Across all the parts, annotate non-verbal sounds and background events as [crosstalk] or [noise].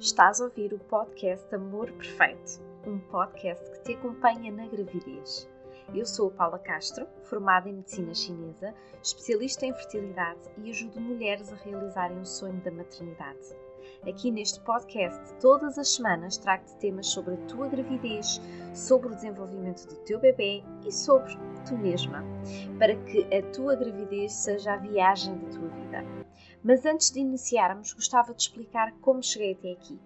Estás a ouvir o podcast Amor Perfeito, um podcast que te acompanha na gravidez. Eu sou a Paula Castro, formada em medicina chinesa, especialista em fertilidade e ajudo mulheres a realizarem o sonho da maternidade. Aqui neste podcast, todas as semanas, trago-te temas sobre a tua gravidez, sobre o desenvolvimento do teu bebê e sobre tu mesma, para que a tua gravidez seja a viagem da tua vida. Mas antes de iniciarmos, gostava de explicar como cheguei até aqui.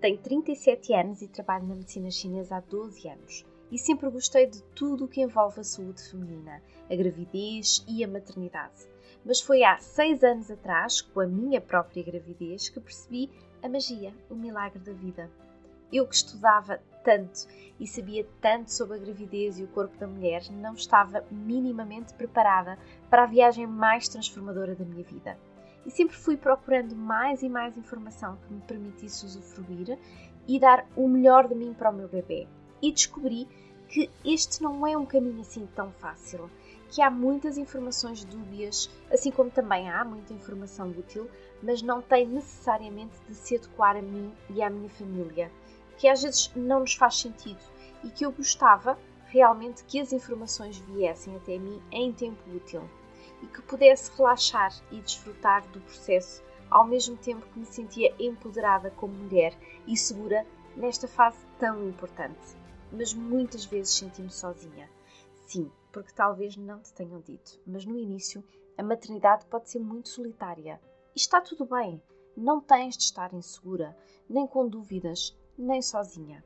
Tenho 37 anos e trabalho na medicina chinesa há 12 anos e sempre gostei de tudo o que envolve a saúde feminina, a gravidez e a maternidade. Mas foi há 6 anos atrás, com a minha própria gravidez, que percebi a magia, o milagre da vida. Eu que estudava tanto e sabia tanto sobre a gravidez e o corpo da mulher, não estava minimamente preparada para a viagem mais transformadora da minha vida e sempre fui procurando mais e mais informação que me permitisse usufruir e dar o melhor de mim para o meu bebê. E descobri que este não é um caminho assim tão fácil, que há muitas informações dúbias, assim como também há muita informação útil, mas não tem necessariamente de se adequar a mim e à minha família, que às vezes não nos faz sentido e que eu gostava realmente que as informações viessem até mim em tempo útil e que pudesse relaxar e desfrutar do processo, ao mesmo tempo que me sentia empoderada como mulher e segura nesta fase tão importante. Mas muitas vezes senti-me sozinha. Sim, porque talvez não te tenham dito, mas no início a maternidade pode ser muito solitária. E está tudo bem, não tens de estar insegura, nem com dúvidas, nem sozinha.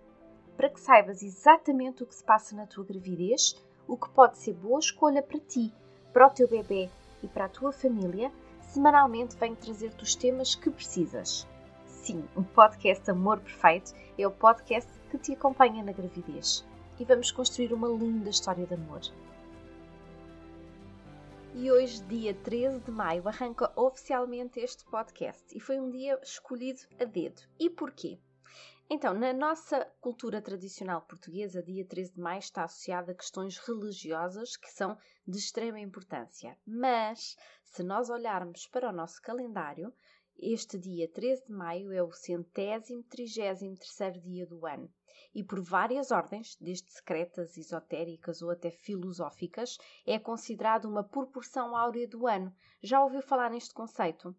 Para que saibas exatamente o que se passa na tua gravidez, o que pode ser boa escolha para ti para o teu bebê e para a tua família, semanalmente venho trazer-te os temas que precisas. Sim, o podcast Amor Perfeito é o podcast que te acompanha na gravidez e vamos construir uma linda história de amor. E hoje, dia 13 de maio, arranca oficialmente este podcast e foi um dia escolhido a dedo. E porquê? Então, na nossa cultura tradicional portuguesa, dia 13 de maio está associado a questões religiosas que são de extrema importância. Mas, se nós olharmos para o nosso calendário, este dia 13 de maio é o centésimo trigésimo terceiro dia do ano e por várias ordens, desde secretas, esotéricas ou até filosóficas, é considerado uma proporção áurea do ano. Já ouviu falar neste conceito?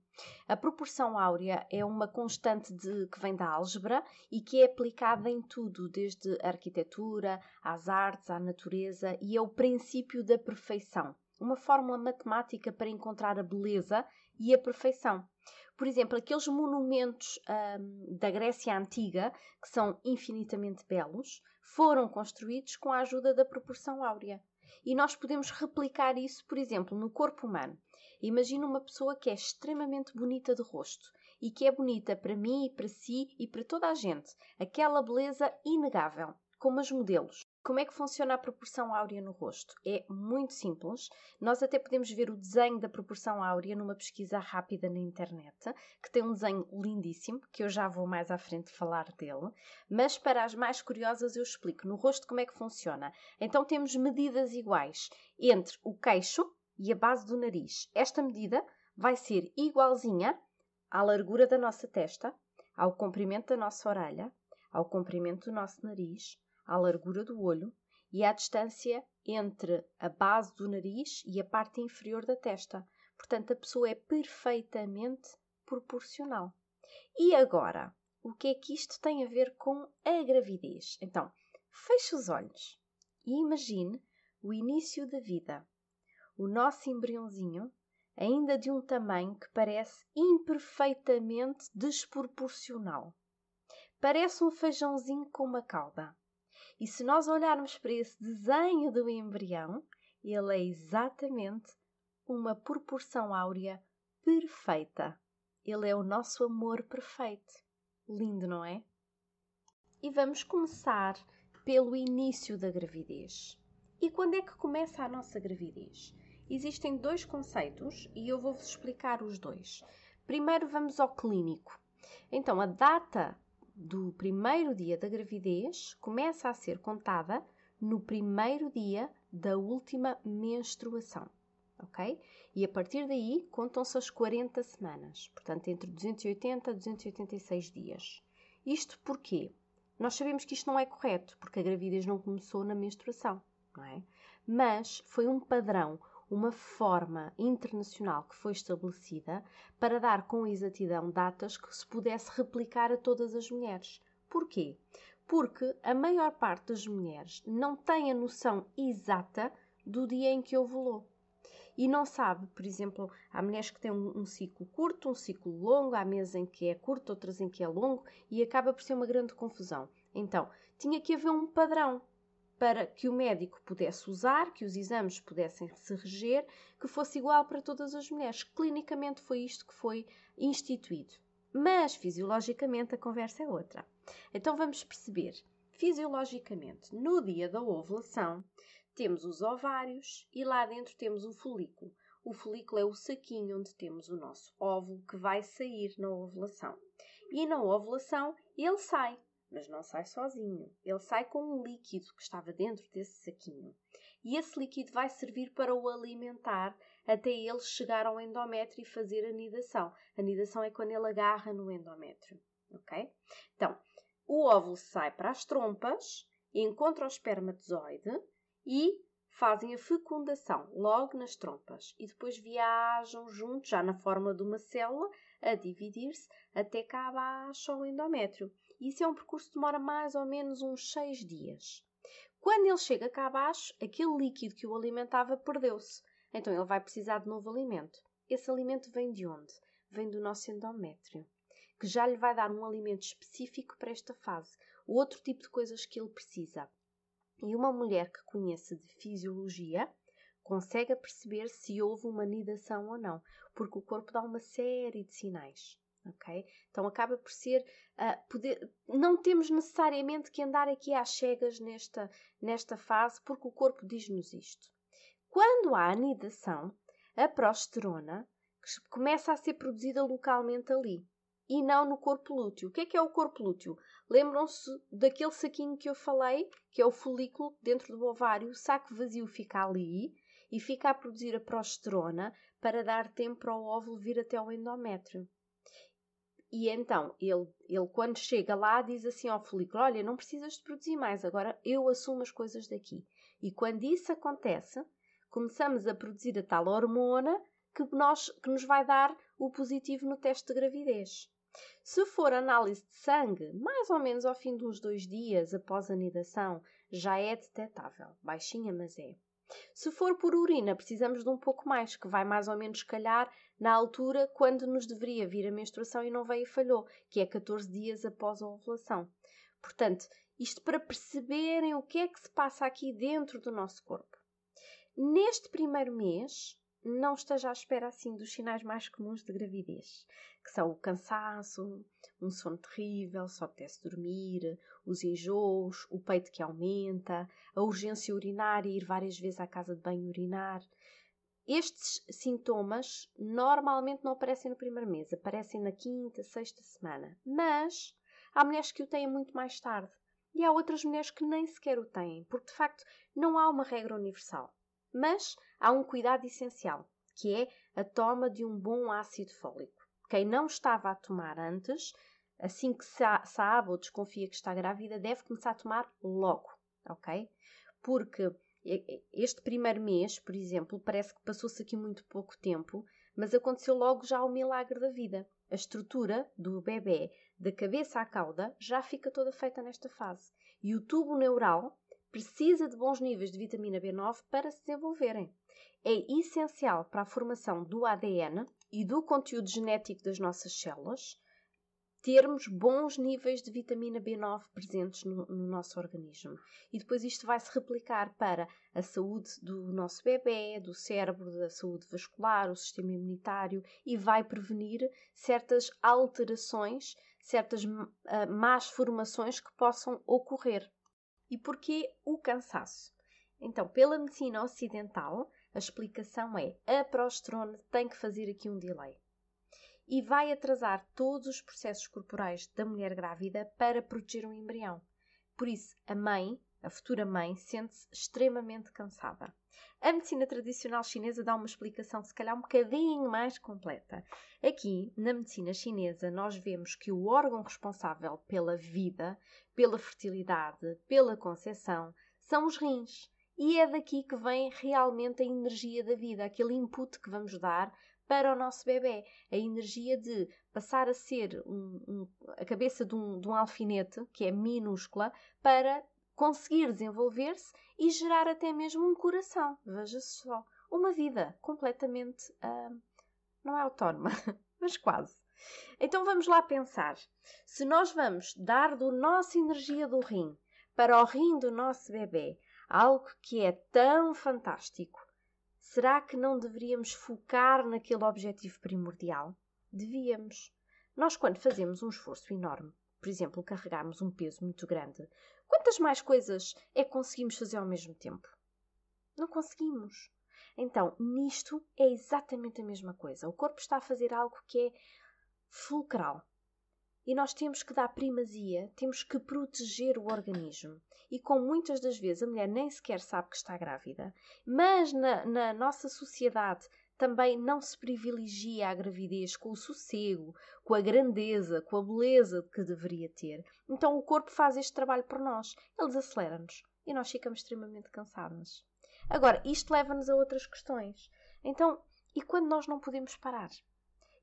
A proporção áurea é uma constante de, que vem da álgebra e que é aplicada em tudo, desde a arquitetura, às artes, à natureza, e é o princípio da perfeição. Uma fórmula matemática para encontrar a beleza e a perfeição. Por exemplo, aqueles monumentos hum, da Grécia Antiga, que são infinitamente belos, foram construídos com a ajuda da proporção áurea. E nós podemos replicar isso, por exemplo, no corpo humano. Imagina uma pessoa que é extremamente bonita de rosto e que é bonita para mim e para si e para toda a gente. Aquela beleza inegável, como as modelos. Como é que funciona a proporção áurea no rosto? É muito simples. Nós até podemos ver o desenho da proporção áurea numa pesquisa rápida na internet, que tem um desenho lindíssimo, que eu já vou mais à frente falar dele. Mas para as mais curiosas eu explico no rosto como é que funciona. Então temos medidas iguais entre o queixo e a base do nariz. Esta medida vai ser igualzinha à largura da nossa testa, ao comprimento da nossa orelha, ao comprimento do nosso nariz, à largura do olho e à distância entre a base do nariz e a parte inferior da testa. Portanto, a pessoa é perfeitamente proporcional. E agora, o que é que isto tem a ver com a gravidez? Então, feche os olhos e imagine o início da vida. O nosso embriãozinho, ainda de um tamanho que parece imperfeitamente desproporcional. Parece um feijãozinho com uma cauda. E se nós olharmos para esse desenho do embrião, ele é exatamente uma proporção áurea perfeita. Ele é o nosso amor perfeito. Lindo, não é? E vamos começar pelo início da gravidez. E quando é que começa a nossa gravidez? Existem dois conceitos e eu vou-vos explicar os dois. Primeiro vamos ao clínico. Então, a data do primeiro dia da gravidez começa a ser contada no primeiro dia da última menstruação, ok? E a partir daí contam-se as 40 semanas, portanto entre 280 a 286 dias. Isto porquê? Nós sabemos que isto não é correto, porque a gravidez não começou na menstruação, não é? Mas foi um padrão, uma forma internacional que foi estabelecida para dar com exatidão datas que se pudesse replicar a todas as mulheres. Porquê? Porque a maior parte das mulheres não tem a noção exata do dia em que ovulou. E não sabe, por exemplo, há mulheres que têm um, um ciclo curto, um ciclo longo, há meses em que é curto, outras em que é longo, e acaba por ser uma grande confusão. Então, tinha que haver um padrão para que o médico pudesse usar, que os exames pudessem se reger, que fosse igual para todas as mulheres. Clinicamente foi isto que foi instituído. Mas fisiologicamente a conversa é outra. Então vamos perceber. Fisiologicamente, no dia da ovulação, temos os ovários e lá dentro temos o folículo. O folículo é o saquinho onde temos o nosso óvulo que vai sair na ovulação. E na ovulação ele sai, mas não sai sozinho. Ele sai com um líquido que estava dentro desse saquinho. E esse líquido vai servir para o alimentar até ele chegar ao endométrio e fazer a nidação. A nidação é quando ele agarra no endométrio, ok? Então, o óvulo sai para as trompas, encontra o espermatozoide e fazem a fecundação logo nas trompas e depois viajam juntos, já na forma de uma célula, a dividir-se até cá abaixo ao endométrio. Isso é um percurso que demora mais ou menos uns seis dias. Quando ele chega cá abaixo, aquele líquido que o alimentava perdeu-se. Então ele vai precisar de novo alimento. Esse alimento vem de onde? Vem do nosso endométrio, que já lhe vai dar um alimento específico para esta fase, outro tipo de coisas que ele precisa. E uma mulher que conheça de fisiologia consegue perceber se houve uma nidação ou não, porque o corpo dá uma série de sinais. Ok? Então acaba por ser uh, poder, não temos necessariamente que andar aqui às cegas nesta, nesta fase, porque o corpo diz-nos isto. Quando há anidação, a progesterona começa a ser produzida localmente ali e não no corpo lúteo. O que é que é o corpo lúteo? Lembram-se daquele saquinho que eu falei, que é o folículo dentro do ovário, o saco vazio fica ali e fica a produzir a progesterona para dar tempo para o óvulo vir até o endométrio. E então, ele, ele quando chega lá diz assim ao folículo, olha, não precisas de produzir mais, agora eu assumo as coisas daqui. E quando isso acontece, começamos a produzir a tal hormona que, nós, que nos vai dar o positivo no teste de gravidez. Se for análise de sangue, mais ou menos ao fim de uns dois dias após a nidação, já é detectável. Baixinha, mas é. Se for por urina, precisamos de um pouco mais, que vai mais ou menos calhar na altura quando nos deveria vir a menstruação e não veio e falhou, que é 14 dias após a ovulação. Portanto, isto para perceberem o que é que se passa aqui dentro do nosso corpo. Neste primeiro mês, não esteja à espera assim dos sinais mais comuns de gravidez, que são o cansaço, um sono terrível, só apetece dormir, os enjoos, o peito que aumenta, a urgência urinária, ir várias vezes à casa de banho urinar. Estes sintomas normalmente não aparecem no primeiro mês, aparecem na quinta, sexta semana. Mas há mulheres que o têm muito mais tarde e há outras mulheres que nem sequer o têm, porque de facto não há uma regra universal. Mas há um cuidado essencial, que é a toma de um bom ácido fólico. Quem não estava a tomar antes, assim que sabe ou desconfia que está grávida, deve começar a tomar logo, ok? Porque este primeiro mês, por exemplo, parece que passou-se aqui muito pouco tempo, mas aconteceu logo já o milagre da vida. A estrutura do bebê, da cabeça à cauda, já fica toda feita nesta fase. E o tubo neural precisa de bons níveis de vitamina B9 para se desenvolverem. É essencial para a formação do ADN e do conteúdo genético das nossas células termos bons níveis de vitamina B9 presentes no, no, nosso organismo. E depois isto vai se replicar para a saúde do nosso bebê, do cérebro, da saúde vascular, o sistema imunitário e vai prevenir certas alterações, certas uh, más formações que possam ocorrer. E porquê o cansaço? Então, pela medicina ocidental, a explicação é a progesterona tem que fazer aqui um delay e vai atrasar todos os processos corporais da mulher grávida para proteger o embrião. Por isso, a mãe a futura mãe sente-se extremamente cansada. A medicina tradicional chinesa dá uma explicação, se calhar, um bocadinho mais completa. Aqui, na medicina chinesa, nós vemos que o órgão responsável pela vida, pela fertilidade, pela concepção, são os rins. E é daqui que vem realmente a energia da vida, aquele input que vamos dar para o nosso bebê. A energia de passar a ser um, um, a cabeça de um, de um alfinete, que é minúscula, para conseguir desenvolver-se e gerar até mesmo um coração. Veja só, uma vida completamente. Uh, não é autónoma, [laughs] mas quase. Então vamos lá pensar. Se nós vamos dar do nossa energia do rim para o rim do nosso bebê algo que é tão fantástico, será que não deveríamos focar naquele objetivo primordial? Devíamos. Nós, quando fazemos um esforço enorme, por exemplo, carregarmos um peso muito grande, Quantas mais coisas é que conseguimos fazer ao mesmo tempo? Não conseguimos. Então, nisto é exatamente a mesma coisa. O corpo está a fazer algo que é fulcral. E nós temos que dar primazia, temos que proteger o organismo. E como muitas das vezes a mulher nem sequer sabe que está grávida, mas na, na nossa sociedade também não se privilegia a gravidez com o sossego, com a grandeza, com a beleza que deveria ter. Então o corpo faz este trabalho por nós. Ele desacelera-nos e nós ficamos extremamente cansados. Agora, isto leva-nos a outras questões. Então, e quando nós não podemos parar?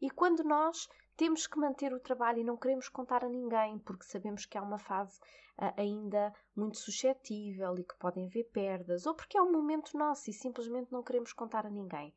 E quando nós temos que manter o trabalho e não queremos contar a ninguém, porque sabemos que há uma fase uh, ainda muito suscetível e que podem haver perdas, ou porque é um momento nosso e simplesmente não queremos contar a ninguém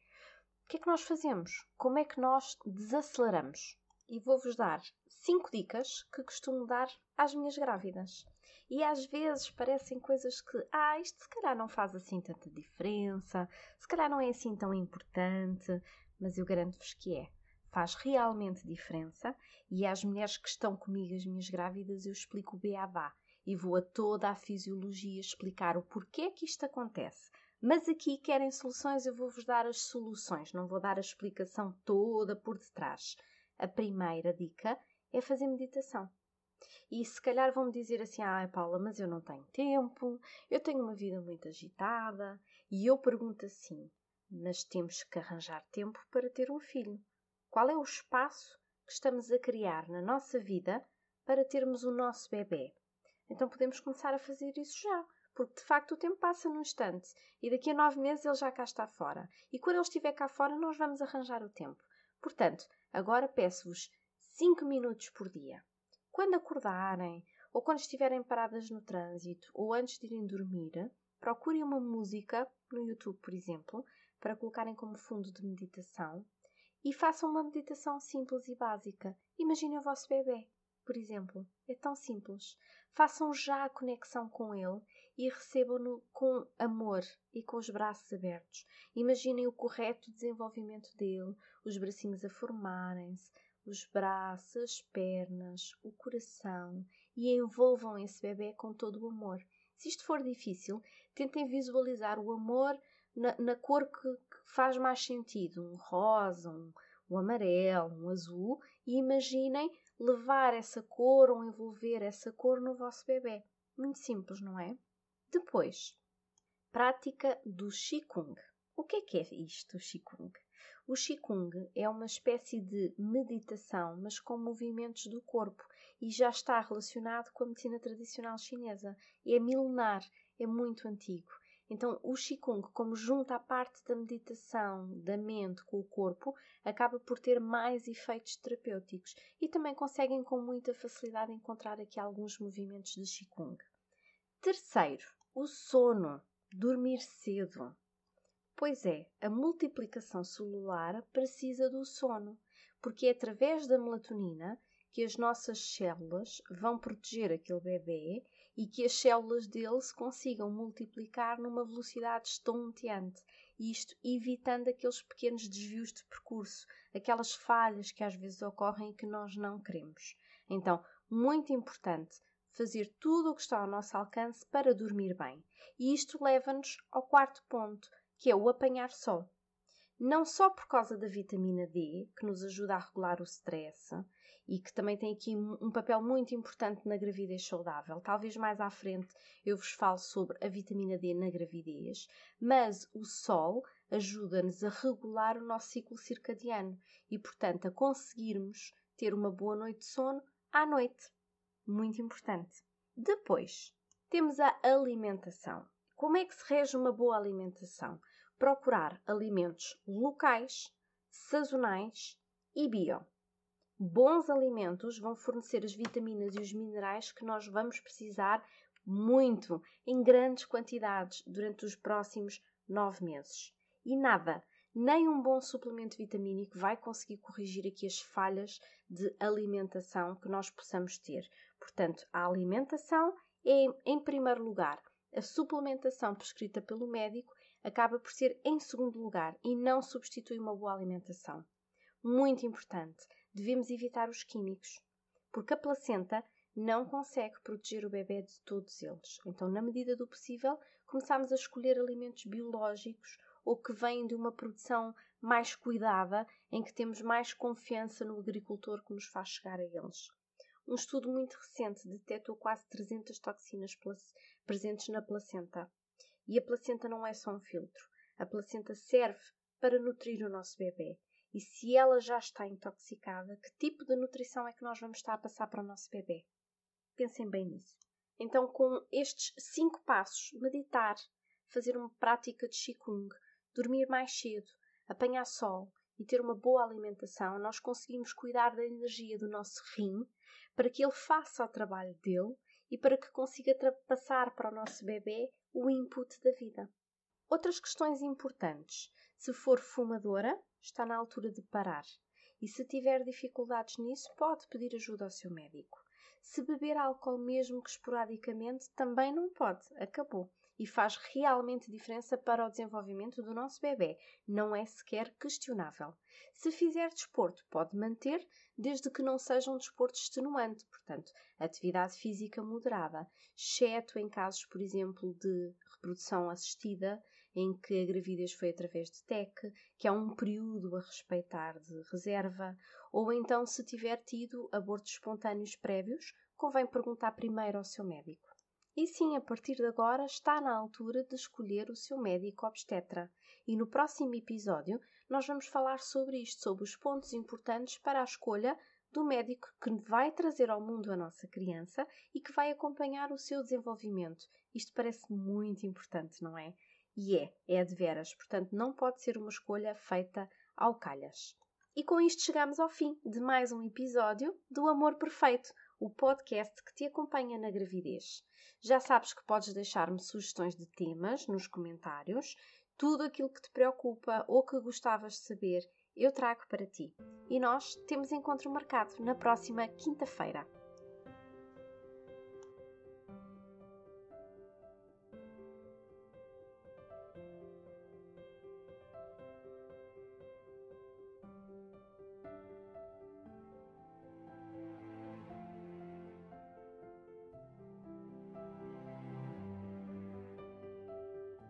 que é que nós fazemos? Como é que nós desaceleramos? E vou-vos dar cinco dicas que costumo dar às minhas grávidas. E às vezes parecem coisas que, ah, isto se calhar não faz assim tanta diferença, se calhar não é assim tão importante, mas eu garanto-vos que é. Faz realmente diferença e às mulheres que estão comigo, as minhas grávidas, eu explico o beabá e vou a toda a fisiologia explicar o porquê que isto acontece, mas aqui querem soluções, eu vou-vos dar as soluções, não vou dar a explicação toda por detrás. A primeira dica é fazer meditação. E se calhar vão-me dizer assim: ah, Paula, mas eu não tenho tempo, eu tenho uma vida muito agitada. E eu pergunto assim: mas temos que arranjar tempo para ter um filho. Qual é o espaço que estamos a criar na nossa vida para termos o nosso bebê? Então podemos começar a fazer isso já porque de facto o tempo passa num instante e daqui a nove meses ele já cá está fora. E quando ele estiver cá fora, nós vamos arranjar o tempo. Portanto, agora peço-vos cinco minutos por dia. Quando acordarem, ou quando estiverem paradas no trânsito, ou antes de irem dormir, procurem uma música no YouTube, por exemplo, para colocarem como fundo de meditação e façam uma meditação simples e básica. Imaginem o vosso bebê, por exemplo. É tão simples. Façam já a conexão com ele e recebam-no com amor e com os braços abertos. Imaginem o correto desenvolvimento dele, os bracinhos a formarem-se, os braços, as pernas, o coração e envolvam esse bebê com todo o amor. Se isto for difícil, tentem visualizar o amor na, na cor que, que, faz mais sentido, um rosa, um, um amarelo, um azul, e imaginem levar essa cor ou envolver essa cor no vosso bebê. Muito simples, não é? Depois, prática do Qigong. O que é que é isto, o Qigong? O Qigong é uma espécie de meditação, mas com movimentos do corpo e já está relacionado com a medicina tradicional chinesa. É milenar, é muito antigo. Então, o Qigong, como junta a parte da meditação da mente com o corpo, acaba por ter mais efeitos terapêuticos e também conseguem com muita facilidade encontrar aqui alguns movimentos de Qigong. Terceiro, o sono, dormir cedo. Pois é, a multiplicação celular precisa do sono, porque é através da melatonina que as nossas células vão proteger aquele bebê e que as células dele se consigam multiplicar numa velocidade estonteante, isto evitando aqueles pequenos desvios de percurso, aquelas falhas que às vezes ocorrem e que nós não queremos. Então, muito importante, fazer tudo o que está ao nosso alcance para dormir bem. E isto leva-nos ao quarto ponto, que é o apanhar sol. Não só por causa da vitamina D, que nos ajuda a regular o stress e que também tem aqui um papel muito importante na gravidez saudável. Talvez mais à frente eu vos falo sobre a vitamina D na gravidez, mas o sol ajuda-nos a regular o nosso ciclo circadiano e, portanto, a conseguirmos ter uma boa noite de sono à noite. Muito importante. Depois, temos a alimentação. Como é que se rege uma boa alimentação? Procurar alimentos locais, sazonais e bio. Bons alimentos vão fornecer as vitaminas e os minerais que nós vamos precisar muito, em grandes quantidades, durante os próximos nove meses. E nada, nem um bom suplemento vitamínico vai conseguir corrigir aqui as falhas de alimentação que nós possamos ter. Portanto, a alimentação é, em primeiro lugar, a suplementação prescrita pelo médico acaba por ser em segundo lugar e não substitui uma boa alimentação. Muito importante, devemos evitar os químicos, porque a placenta não consegue proteger o bebê de todos eles. Então, na medida do possível, começamos a escolher alimentos biológicos ou que vêm de uma produção mais cuidada, em que temos mais confiança no agricultor que nos faz chegar a eles. Um estudo muito recente detectou quase 300 toxinas presentes na placenta. E a placenta não é só um filtro. A placenta serve para nutrir o nosso bebê. E se ela já está intoxicada, que tipo de nutrição é que nós vamos estar a passar para o nosso bebê? Pensem bem nisso. Então, com estes cinco passos, meditar, fazer uma prática de Qigong, dormir mais cedo, apanhar sol e ter uma boa alimentação, nós conseguimos cuidar da energia do nosso rim para que ele faça o trabalho dele e para que consiga passar para o nosso bebê o input da vida. Outras questões importantes. Se for fumadora, está na altura de parar. E se tiver dificuldades nisso, pode pedir ajuda ao seu médico. Se beber álcool mesmo que esporadicamente, também não pode. Acabou e faz realmente diferença para o desenvolvimento do nosso bebê. Não é sequer questionável. Se fizer desporto, pode manter, desde que não seja um desporto extenuante, portanto, atividade física moderada, exceto em casos, por exemplo, de reprodução assistida, em que a gravidez foi através de TEC, que há um período a respeitar de reserva, ou então se tiver tido abortos espontâneos prévios, convém perguntar primeiro ao seu médico. E sim, a partir de agora está na altura de escolher o seu médico obstetra. E no próximo episódio nós vamos falar sobre isto, sobre os pontos importantes para a escolha do médico que vai trazer ao mundo a nossa criança e que vai acompanhar o seu desenvolvimento. Isto parece muito importante, não é? E é, é de veras, portanto não pode ser uma escolha feita ao calhas. E com isto chegamos ao fim de mais um episódio do Amor Perfeito, o podcast que te acompanha na gravidez. Já sabes que podes deixar-me sugestões de temas nos comentários. Tudo aquilo que te preocupa ou que gostavas de saber, eu trago para ti. E nós temos encontro marcado na próxima quinta-feira.